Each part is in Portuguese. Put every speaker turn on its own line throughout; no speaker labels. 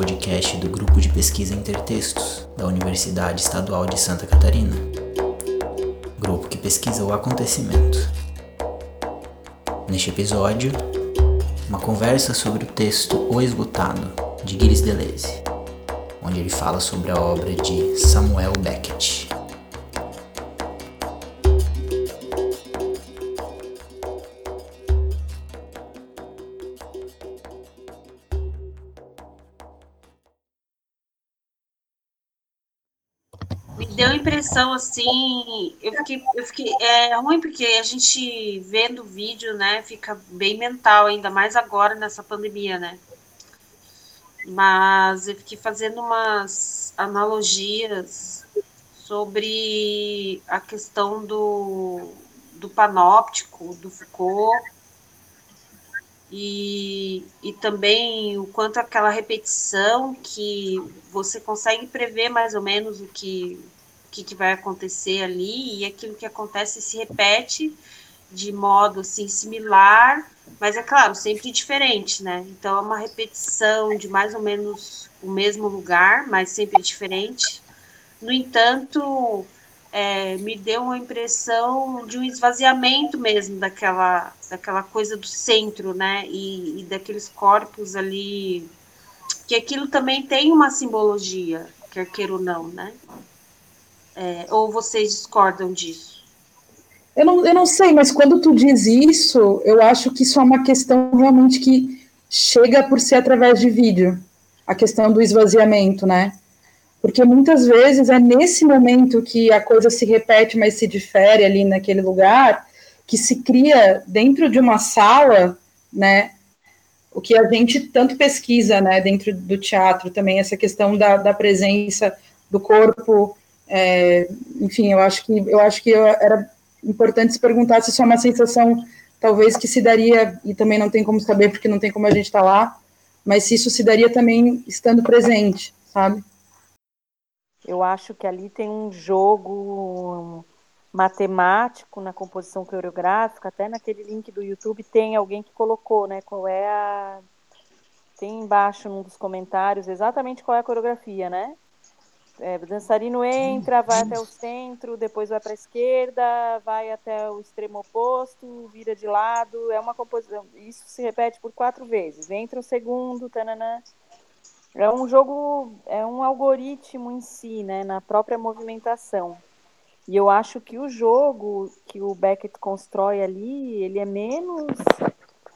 podcast do Grupo de Pesquisa Intertextos da Universidade Estadual de Santa Catarina. Grupo que pesquisa o acontecimento. Neste episódio, uma conversa sobre o texto O Esgotado, de Gilles Deleuze, onde ele fala sobre a obra de Samuel Beckett.
Deu impressão assim, eu fiquei, eu fiquei, é ruim porque a gente vendo o vídeo, né, fica bem mental, ainda mais agora nessa pandemia, né? Mas eu fiquei fazendo umas analogias sobre a questão do, do panóptico, do Foucault, e, e também o quanto aquela repetição que você consegue prever mais ou menos o que que, que vai acontecer ali, e aquilo que acontece se repete de modo assim similar, mas é claro, sempre diferente, né? Então é uma repetição de mais ou menos o mesmo lugar, mas sempre diferente. No entanto, é, me deu uma impressão de um esvaziamento mesmo daquela, daquela coisa do centro, né? E, e daqueles corpos ali, que aquilo também tem uma simbologia, quer queira ou não, né? É, ou vocês discordam disso?
Eu não, eu não sei, mas quando tu diz isso, eu acho que isso é uma questão realmente que chega por ser através de vídeo, a questão do esvaziamento, né? Porque muitas vezes é nesse momento que a coisa se repete, mas se difere ali naquele lugar, que se cria dentro de uma sala, né? O que a gente tanto pesquisa, né, dentro do teatro também, essa questão da, da presença do corpo é, enfim, eu acho que eu acho que era importante se perguntar se isso é uma sensação talvez que se daria e também não tem como saber porque não tem como a gente estar tá lá, mas se isso se daria também estando presente, sabe?
Eu acho que ali tem um jogo matemático na composição coreográfica, até naquele link do YouTube tem alguém que colocou, né, qual é a tem embaixo num dos comentários exatamente qual é a coreografia, né? É, o dançarino entra, vai até o centro, depois vai para a esquerda, vai até o extremo oposto, vira de lado. É uma composição. Isso se repete por quatro vezes. Entra o segundo, tananã. É um jogo, é um algoritmo em si, né, na própria movimentação. E eu acho que o jogo que o Beckett constrói ali, ele é menos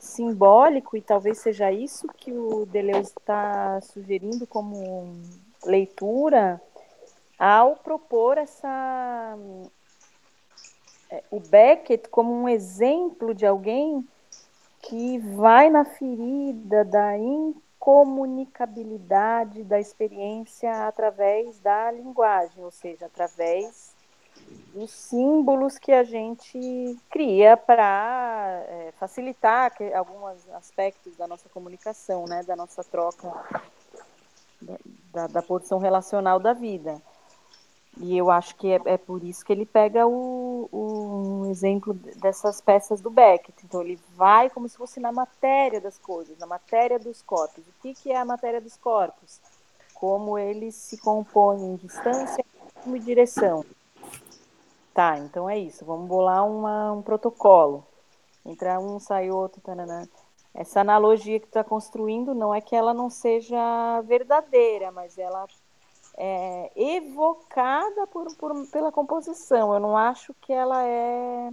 simbólico e talvez seja isso que o Deleuze está sugerindo como leitura ao propor essa é, o Beckett como um exemplo de alguém que vai na ferida da incomunicabilidade da experiência através da linguagem, ou seja, através dos símbolos que a gente cria para é, facilitar alguns aspectos da nossa comunicação, né, da nossa troca, da, da porção relacional da vida. E eu acho que é, é por isso que ele pega o, o exemplo dessas peças do Beckett. Então, ele vai como se fosse na matéria das coisas, na matéria dos corpos. O que, que é a matéria dos corpos? Como eles se compõem em distância e direção. Tá, então é isso. Vamos bolar uma, um protocolo. Entra um, sai outro. Tanana. Essa analogia que está construindo não é que ela não seja verdadeira, mas ela é, evocada por, por, pela composição. Eu não acho que ela é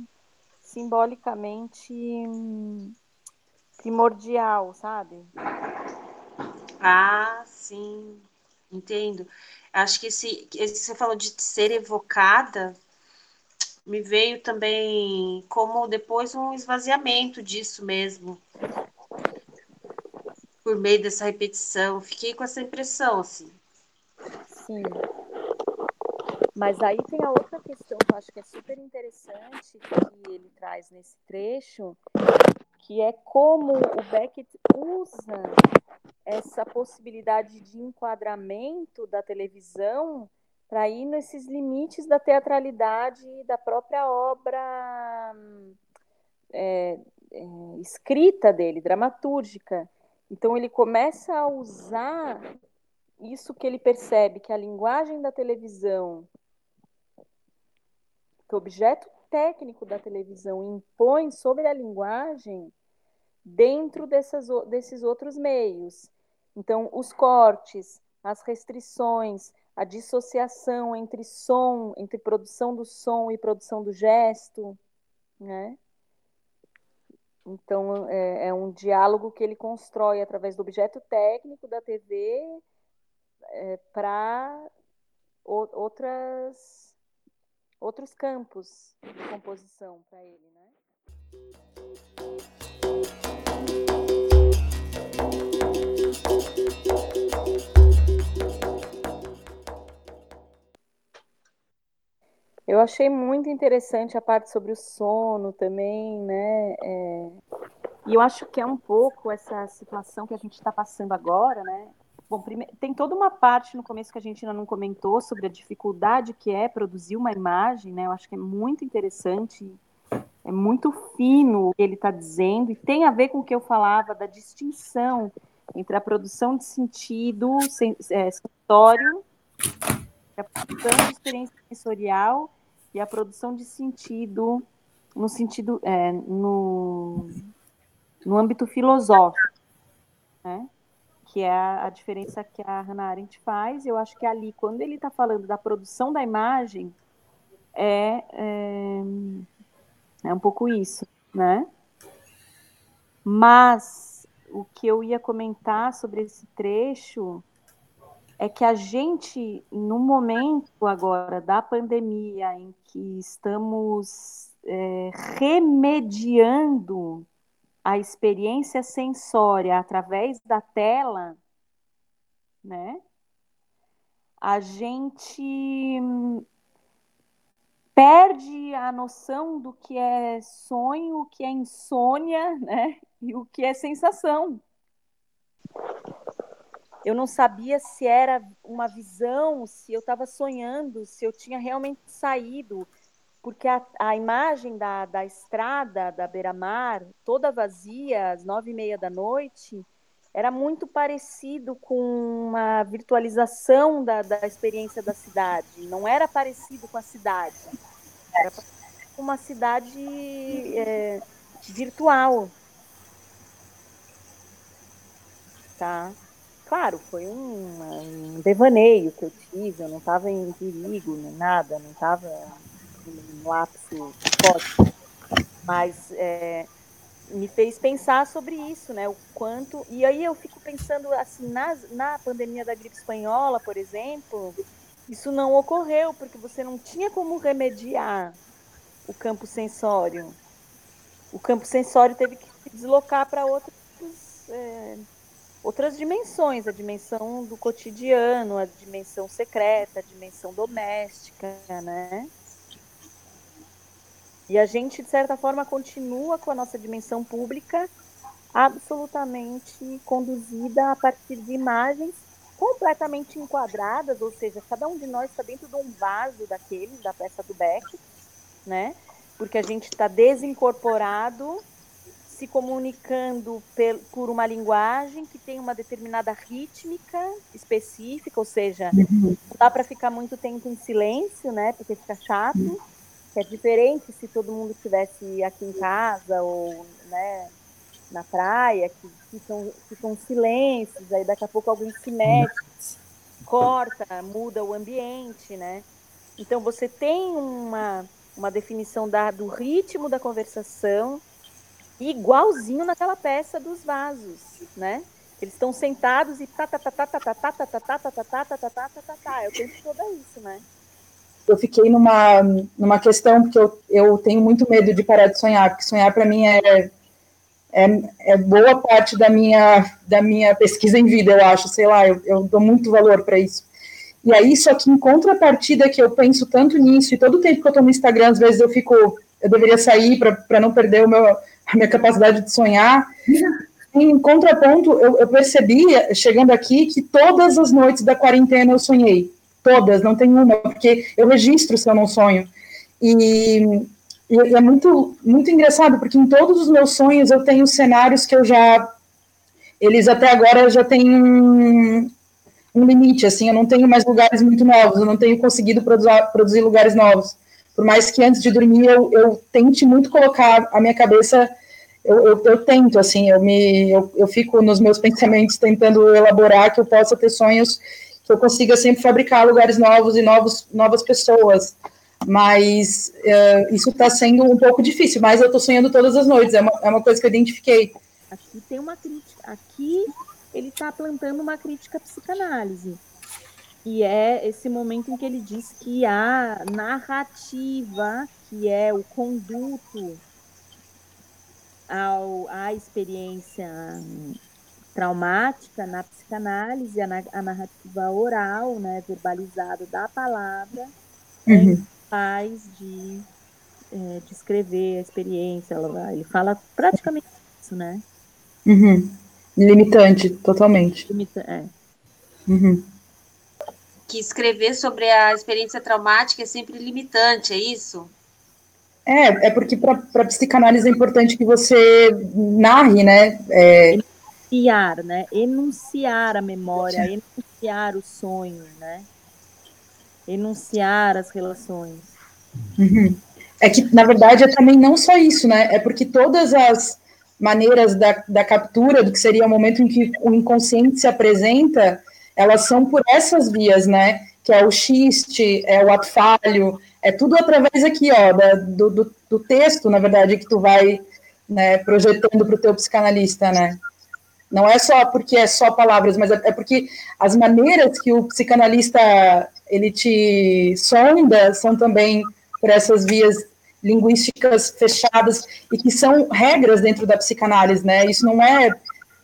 simbolicamente primordial, sabe?
Ah, sim, entendo. Acho que esse, esse você falou de ser evocada, me veio também como depois um esvaziamento disso mesmo, por meio dessa repetição. Fiquei com essa impressão, assim.
Sim. Mas aí tem a outra questão que eu acho que é super interessante que ele traz nesse trecho, que é como o Beckett usa essa possibilidade de enquadramento da televisão para ir nesses limites da teatralidade da própria obra é, é, escrita dele, dramatúrgica. Então ele começa a usar isso que ele percebe que a linguagem da televisão, que o objeto técnico da televisão impõe sobre a linguagem dentro dessas, desses outros meios. Então, os cortes, as restrições, a dissociação entre som, entre produção do som e produção do gesto, né? Então, é, é um diálogo que ele constrói através do objeto técnico da TV é, para outras outros campos de composição para ele, né? Eu achei muito interessante a parte sobre o sono também, né? É... E eu acho que é um pouco essa situação que a gente está passando agora, né? Bom, tem toda uma parte no começo que a gente ainda não comentou sobre a dificuldade que é produzir uma imagem, né? Eu acho que é muito interessante, é muito fino o que ele está dizendo, e tem a ver com o que eu falava da distinção entre a produção de sentido é, sensório, a produção de experiência sensorial e a produção de sentido no sentido é, no, no âmbito filosófico, né? Que é a, diferença que a Hannah Arendt faz. Eu acho que ali, quando ele está falando da produção da imagem, é, é, é um pouco isso, né? Mas o que eu ia comentar sobre esse trecho é que a gente, no momento agora da pandemia, em que estamos é, remediando a experiência sensória através da tela, né? A gente perde a noção do que é sonho, o que é insônia, né? E o que é sensação. Eu não sabia se era uma visão, se eu estava sonhando, se eu tinha realmente saído porque a, a imagem da, da estrada da beira-mar, toda vazia, às nove e meia da noite, era muito parecido com uma virtualização da, da experiência da cidade. Não era parecido com a cidade, era com uma cidade é, virtual. Tá? Claro, foi um, um devaneio que eu tive, eu não estava em perigo, nem nada, não estava um lapso psicótico, mas é, me fez pensar sobre isso, né? O quanto. E aí eu fico pensando assim, na, na pandemia da gripe espanhola, por exemplo, isso não ocorreu, porque você não tinha como remediar o campo sensório. O campo sensório teve que se deslocar para outras, é, outras dimensões, a dimensão do cotidiano, a dimensão secreta, a dimensão doméstica, né? E a gente, de certa forma, continua com a nossa dimensão pública absolutamente conduzida a partir de imagens completamente enquadradas, ou seja, cada um de nós está dentro de um vaso daqueles, da peça do Beck, né? Porque a gente está desincorporado, se comunicando por uma linguagem que tem uma determinada rítmica específica, ou seja, não dá para ficar muito tempo em silêncio, né? Porque fica chato é diferente se todo mundo estivesse aqui em casa ou né, na praia, que ficam, silêncios, aí daqui a pouco alguém se mete, corta, muda o ambiente, né? Então você tem uma, definição do ritmo da conversação igualzinho naquela peça dos vasos, né? Eles estão sentados e tá tá tá tá tá tá tá tá tá tá tá tá tá tá tá tá tá tá eu penso toda isso, né?
Eu fiquei numa, numa questão, porque eu, eu tenho muito medo de parar de sonhar, porque sonhar para mim é, é, é, boa parte da minha, da minha pesquisa em vida, eu acho, sei lá, eu, eu dou muito valor para isso. E aí, só que em contrapartida que eu penso tanto nisso, e todo o tempo que eu estou no Instagram, às vezes eu fico, eu deveria sair para não perder o meu, a minha capacidade de sonhar. Em contraponto, eu, eu percebi, chegando aqui, que todas as noites da quarentena eu sonhei todas, não tem uma, porque eu registro se eu não sonho. E, e, é muito, muito engraçado, porque em todos os meus sonhos eu tenho cenários que eu já. Eles até agora já têm um limite, assim, eu não tenho mais lugares muito novos, eu não tenho conseguido produzir, produzir lugares novos. Por mais que antes de dormir eu, eu tente muito colocar a minha cabeça, eu, eu, eu tento, assim, eu, me, eu, eu fico nos meus pensamentos tentando elaborar que eu possa ter sonhos, que eu consiga sempre fabricar lugares novos e novos, novas pessoas. Mas uh, isso está sendo um pouco difícil, mas eu estou sonhando todas as noites, é uma, é uma coisa que eu identifiquei.
Aqui tem uma crítica, aqui ele está plantando uma crítica à psicanálise. E é esse momento em que ele diz que a narrativa, que é o conduto ao, à experiência traumática na psicanálise, a, narrativa oral, né, verbalizada da palavra, é uhum. capaz de é, descrever a experiência. Ele fala praticamente isso, né?
Uhum. Limitante, totalmente.
Limita é.
Uhum.
Que escrever sobre a experiência traumática é sempre limitante, é isso?
É, é porque para psicanálise é importante que você narre, né? É...
Enunciar, né? Enunciar a memória, enunciar o sonho, né? Enunciar as relações.
Uhum. É que, na verdade, é também não só isso, né? É porque todas as maneiras da, da captura do que seria o momento em que o inconsciente se apresenta, elas são por essas vias, né? Que é o xiste, é o ato falho, é tudo através aqui, ó, da, do, do, do, texto, na verdade, que tu vai né, projetando para o teu psicanalista, né? Não é só porque é só palavras, mas é, é porque as maneiras que o psicanalista ele te sonda são também por essas vias linguísticas fechadas e que são regras dentro da psicanálise, né? Isso não é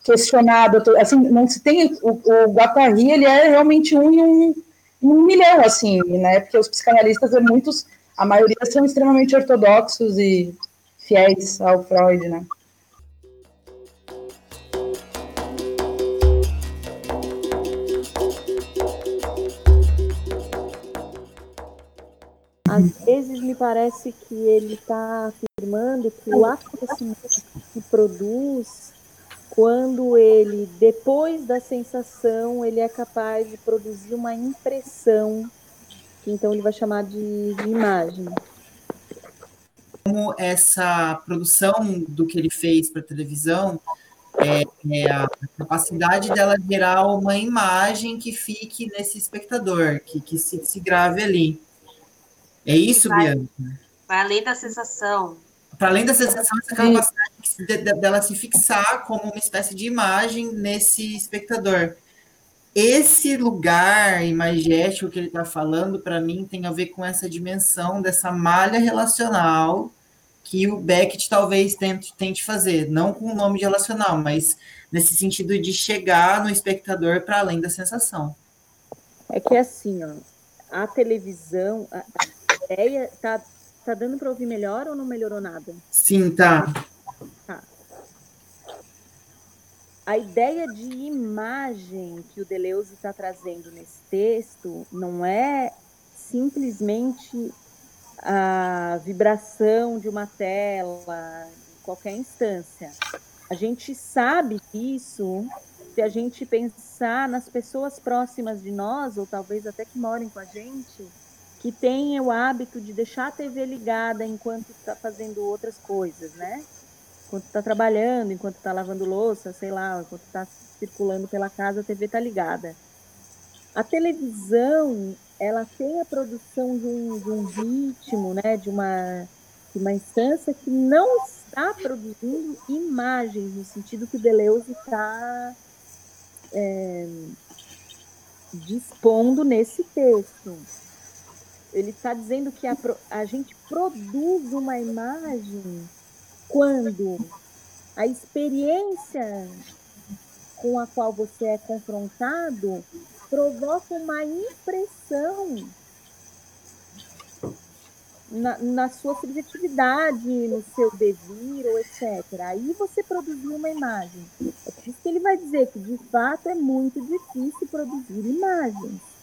questionado, assim, não se tem o, o Guattari, ele é realmente um em um, um milhão, assim, né? Porque os psicanalistas, é muitos, a maioria são extremamente ortodoxos e fiéis ao Freud, né?
Às vezes me parece que ele está afirmando que o acontecimento se produz quando ele, depois da sensação, ele é capaz de produzir uma impressão, que então ele vai chamar de, de imagem.
Como essa produção do que ele fez para televisão é, é, a capacidade dela gerar uma imagem que fique nesse espectador, que, que se, se grave ali. É isso, vai, Bianca?
Vai além da sensação.
Para além da sensação, essa capacidade de, de, dela se fixar como uma espécie de imagem nesse espectador. Esse lugar imagético que ele está falando, para mim, tem a ver com essa dimensão dessa malha relacional que o Beckett talvez tente, tente fazer, não com o nome de relacional, mas nesse sentido de chegar no espectador para além da sensação.
É que assim, ó, a televisão, a, ideia. Tá, tá dando para ouvir melhor ou não melhorou nada?
Sim, tá.
Tá. A ideia de imagem que o Deleuze está trazendo nesse texto não é simplesmente a vibração de uma tela em qualquer instância. A gente sabe disso se a gente pensar nas pessoas próximas de nós, ou talvez até que morem com a gente, que tem o hábito de deixar a TV ligada enquanto está fazendo outras coisas, né? Enquanto está trabalhando, enquanto está lavando louça, sei lá, enquanto está circulando pela casa, a TV está ligada. A televisão, ela tem a produção de um, de um ritmo, né? De uma, de uma instância que não está produzindo imagens, no sentido que Deleuze está é, dispondo nesse texto ele está dizendo que a, a gente produz uma imagem quando a experiência com a qual você é confrontado provoca uma impressão na, na, sua subjetividade, no seu devir, etc. Aí você produziu uma imagem. É por isso que ele vai dizer que, de fato, é muito difícil produzir imagens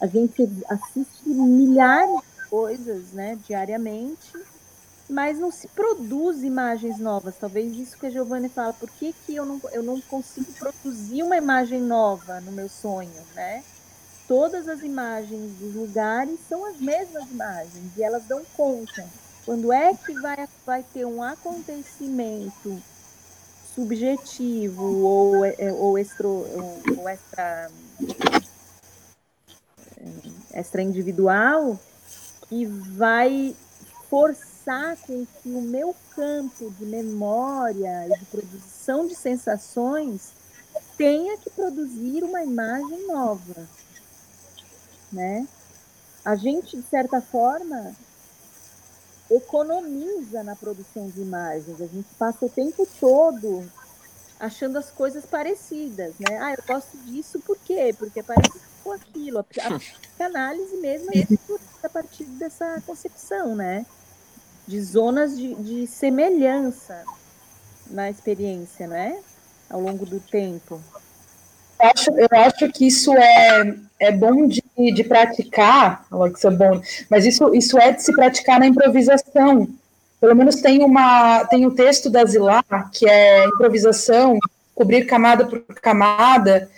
a gente assiste milhares de coisas né, diariamente mas não se produz imagens novas. Talvez isso que a Giovanni fala, por que, que eu, não, eu não consigo produzir uma imagem nova no meu sonho, né? Todas as imagens dos lugares são as mesmas imagens e elas dão conta. Quando é que vai, vai ter um acontecimento subjetivo ou, é, ou, extra, ou é, extra individual que vai forçar com que o meu campo de memória e de produção de sensações tenha que produzir uma imagem nova, né? A gente, de certa forma, economiza na produção de imagens. A gente passa o tempo todo achando as coisas parecidas, né? Ah, eu gosto disso por quê? Porque é parecido com aquilo. A análise mesmo é a partir dessa concepção, né? De zonas de, de semelhança na experiência, né? Ao longo do tempo.
Eu acho, eu acho que isso é, é bom de, de praticar, que isso é bom, mas isso, isso é de se praticar na improvisação. Pelo menos tem uma tem o um texto da Zilá, que é improvisação, cobrir camada por camada,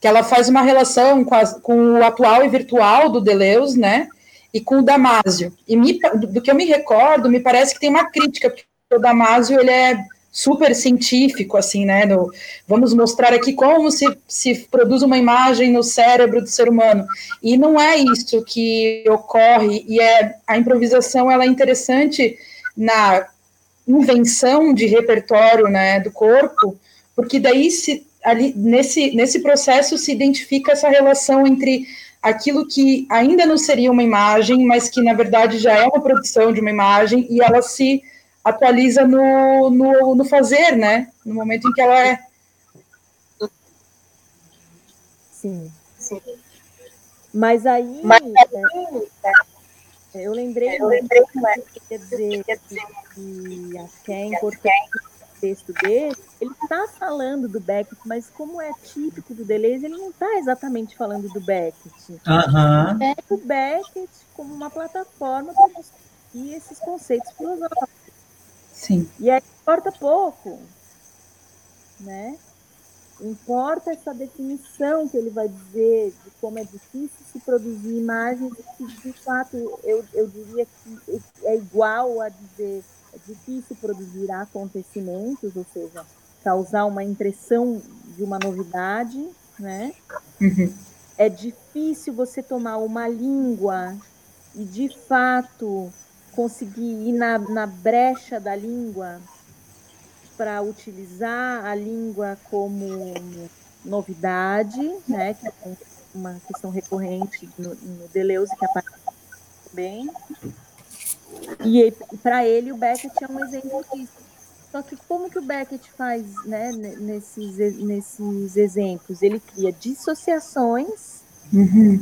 que ela faz uma relação com, a, com o atual e virtual do Deleuze, né? E com o Damásio. E me, do que eu me recordo, me parece que tem uma crítica, porque o Damásio ele é super científico, assim, né? No, vamos mostrar aqui como se, se produz uma imagem no cérebro do ser humano. E não é isso que ocorre, e é a improvisação ela é interessante na invenção de repertório né, do corpo, porque daí se, ali, nesse, nesse processo se identifica essa relação entre aquilo que ainda não seria uma imagem, mas que na verdade já é uma produção de uma imagem, e ela se atualiza no, no, no fazer, né? No momento em que ela é.
Sim. Sim. Mas aí. Mas aí é, eu lembrei, eu lembrei que quer dizer que acho que é importante texto dele. Ele está falando do Beckett, mas como é típico do Deleuze, ele não está exatamente falando do Beckett.
Uhum.
É o Beckett como uma plataforma para discutir esses conceitos filosóficos.
Sim.
E aí importa pouco, né? Importa essa definição que ele vai dizer de como é difícil se produzir imagens, que de fato eu, eu diria que é igual a dizer é difícil produzir acontecimentos, ou seja, causar uma impressão de uma novidade, né?
Uhum.
É difícil você tomar uma língua e de fato conseguir ir na, na brecha da língua para utilizar a língua como novidade, né, que é uma questão recorrente no, no Deleuze que aparece bem. E para ele o Beckett é um exemplo disso. Só que como que o Beckett faz né, nesses, nesses exemplos? Ele cria dissociações
uhum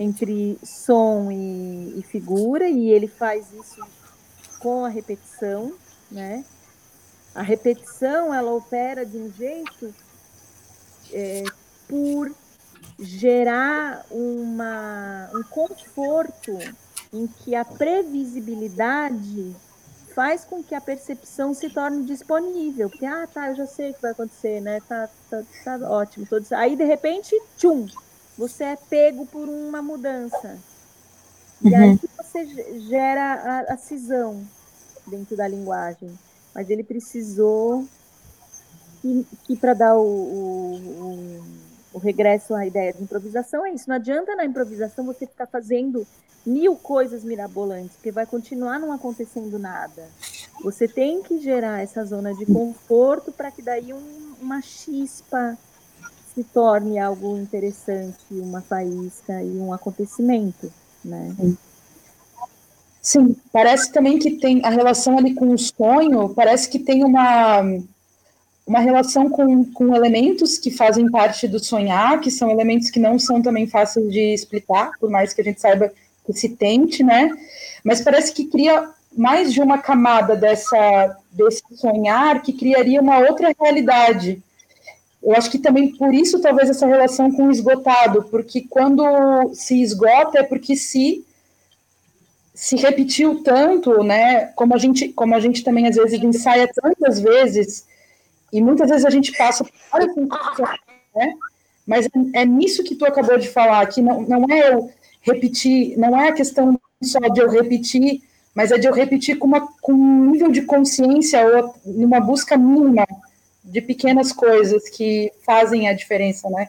entre som e, e, figura, e ele faz isso com a repetição, né? A repetição, ela opera de um jeito é, por gerar uma, um conforto em que a previsibilidade faz com que a percepção se torne disponível. Porque, ah, tá, eu já sei o que vai acontecer, né? Tá, tá, tá ótimo. Todo... Aí, de repente, tchum, você é pego por uma mudança. E uhum. aí você gera a, a, cisão dentro da linguagem. Mas ele precisou que, que para dar o, o, o, o, regresso à ideia de improvisação é isso. Não adianta na improvisação você ficar fazendo mil coisas mirabolantes, porque vai continuar não acontecendo nada. Você tem que gerar essa zona de conforto para que daí um, uma chispa se torne algo interessante, uma faísca e um acontecimento, né?
Sim. Sim, parece também que tem a relação ali com o sonho, parece que tem uma, uma relação com, com elementos que fazem parte do sonhar, que são elementos que não são também fáceis de explicar, por mais que a gente saiba que se tente, né? Mas parece que cria mais de uma camada dessa, desse sonhar que criaria uma outra realidade, eu acho que também por isso talvez essa relação com o esgotado, porque quando se esgota é porque se se repetiu tanto, né? Como a gente, como a gente também às vezes ensaia tantas vezes e muitas vezes a gente passa por né? Mas é, é nisso que tu acabou de falar, que não, não é eu repetir, não é a questão só de eu repetir, mas é de eu repetir com, uma, com um nível de consciência ou numa busca mínima de pequenas coisas que fazem a diferença, né?